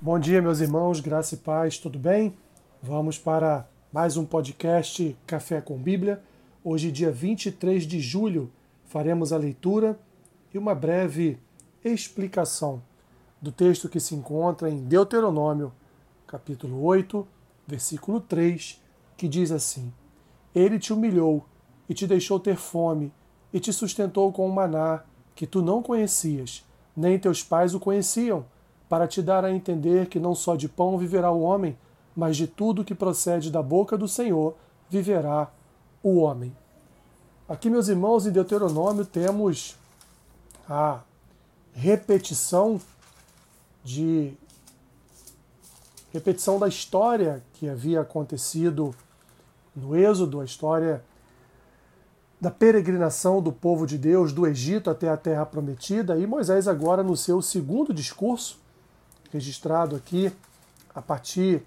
Bom dia, meus irmãos, graça e paz, tudo bem? Vamos para mais um podcast Café com Bíblia. Hoje, dia 23 de julho, faremos a leitura e uma breve explicação do texto que se encontra em Deuteronômio, capítulo 8, versículo 3, que diz assim: Ele te humilhou e te deixou ter fome e te sustentou com o maná que tu não conhecias, nem teus pais o conheciam para te dar a entender que não só de pão viverá o homem, mas de tudo que procede da boca do Senhor viverá o homem. Aqui, meus irmãos, em Deuteronômio temos a repetição de repetição da história que havia acontecido no Êxodo, a história da peregrinação do povo de Deus do Egito até a terra prometida, e Moisés agora no seu segundo discurso registrado aqui a partir,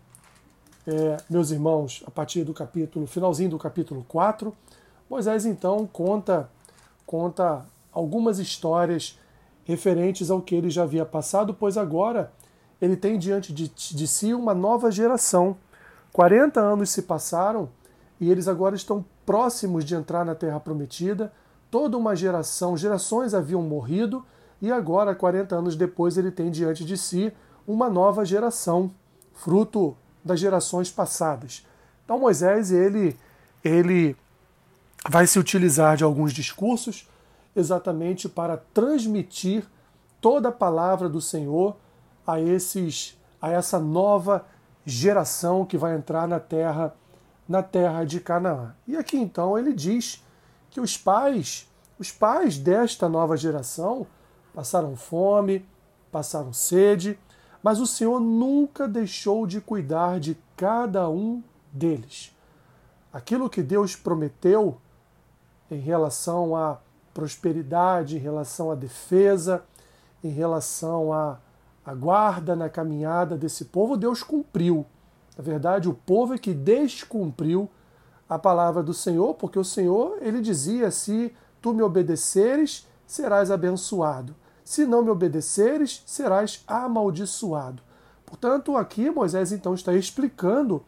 é, meus irmãos, a partir do capítulo, finalzinho do capítulo 4, Moisés então conta, conta algumas histórias referentes ao que ele já havia passado, pois agora ele tem diante de, de si uma nova geração. 40 anos se passaram e eles agora estão próximos de entrar na Terra Prometida. Toda uma geração, gerações haviam morrido e agora, 40 anos depois, ele tem diante de si uma nova geração, fruto das gerações passadas. Então Moisés ele ele vai se utilizar de alguns discursos exatamente para transmitir toda a palavra do Senhor a esses a essa nova geração que vai entrar na terra na terra de Canaã. E aqui então ele diz que os pais, os pais desta nova geração passaram fome, passaram sede, mas o Senhor nunca deixou de cuidar de cada um deles. Aquilo que Deus prometeu em relação à prosperidade, em relação à defesa, em relação à, à guarda na caminhada desse povo, Deus cumpriu. Na verdade, o povo é que descumpriu a palavra do Senhor, porque o Senhor, ele dizia: se tu me obedeceres, serás abençoado. Se não me obedeceres, serás amaldiçoado. Portanto, aqui Moisés então está explicando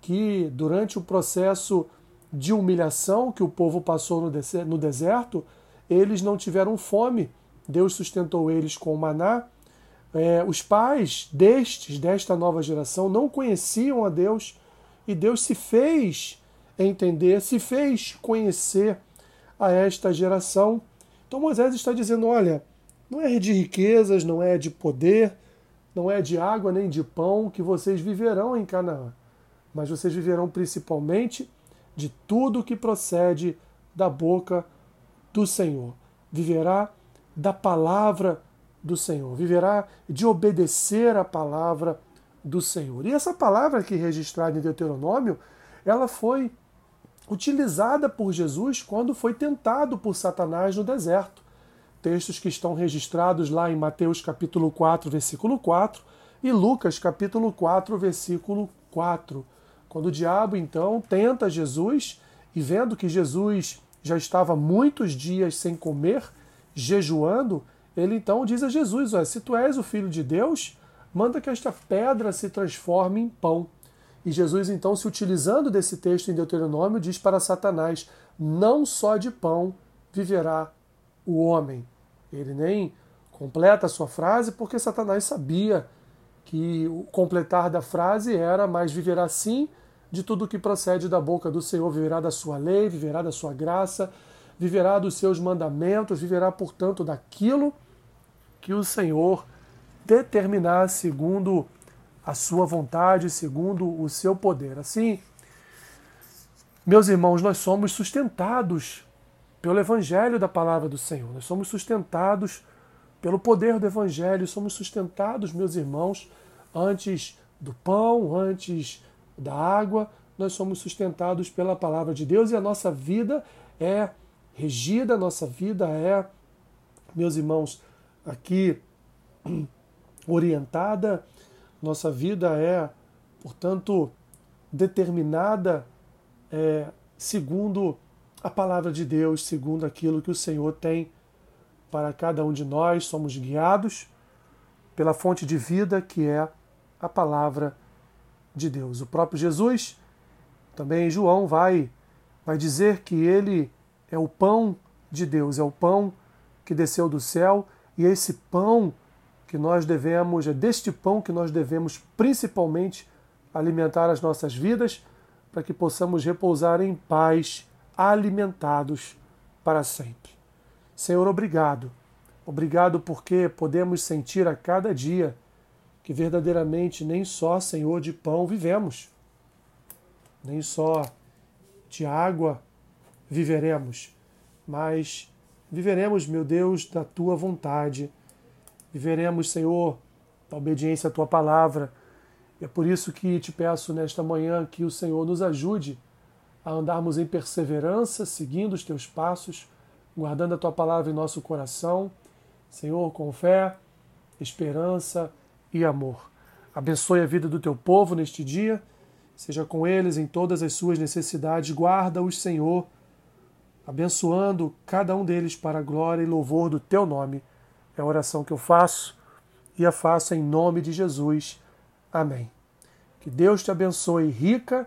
que durante o processo de humilhação que o povo passou no deserto, eles não tiveram fome. Deus sustentou eles com o maná. É, os pais destes, desta nova geração, não conheciam a Deus e Deus se fez entender, se fez conhecer a esta geração. Então Moisés está dizendo: olha, não é de riquezas, não é de poder, não é de água nem de pão que vocês viverão em Canaã, mas vocês viverão principalmente de tudo que procede da boca do Senhor. Viverá da palavra do Senhor, viverá de obedecer a palavra do Senhor. E essa palavra aqui registrada em Deuteronômio, ela foi utilizada por Jesus quando foi tentado por Satanás no deserto textos que estão registrados lá em Mateus capítulo 4, versículo 4 e Lucas capítulo 4, versículo 4. Quando o diabo então tenta Jesus e vendo que Jesus já estava muitos dias sem comer, jejuando, ele então diz a Jesus: se tu és o filho de Deus, manda que esta pedra se transforme em pão. E Jesus, então, se utilizando desse texto em Deuteronômio, diz para Satanás: Não só de pão viverá o homem. Ele nem completa a sua frase porque Satanás sabia que o completar da frase era mas viverá sim de tudo que procede da boca do Senhor, viverá da sua lei, viverá da sua graça, viverá dos seus mandamentos, viverá, portanto, daquilo que o Senhor determinar segundo a sua vontade, segundo o seu poder. Assim, meus irmãos, nós somos sustentados pelo Evangelho da palavra do Senhor. Nós somos sustentados pelo poder do Evangelho, somos sustentados, meus irmãos, antes do pão, antes da água, nós somos sustentados pela palavra de Deus e a nossa vida é regida, a nossa vida é, meus irmãos, aqui orientada, nossa vida é, portanto, determinada é, segundo a palavra de Deus segundo aquilo que o Senhor tem para cada um de nós. Somos guiados pela fonte de vida que é a palavra de Deus. O próprio Jesus, também João, vai, vai dizer que ele é o pão de Deus, é o pão que desceu do céu e esse pão que nós devemos, é deste pão que nós devemos principalmente alimentar as nossas vidas para que possamos repousar em paz, alimentados para sempre. Senhor, obrigado. Obrigado porque podemos sentir a cada dia que verdadeiramente nem só, Senhor, de pão vivemos, nem só de água viveremos, mas viveremos, meu Deus, da tua vontade. Viveremos, Senhor, da obediência à tua palavra. E é por isso que te peço nesta manhã que o Senhor nos ajude a andarmos em perseverança, seguindo os teus passos, guardando a tua palavra em nosso coração, Senhor, com fé, esperança e amor. Abençoe a vida do teu povo neste dia, seja com eles em todas as suas necessidades, guarda-os, Senhor abençoando cada um deles para a glória e louvor do teu nome. É a oração que eu faço e a faço em nome de Jesus. Amém. Que Deus te abençoe rica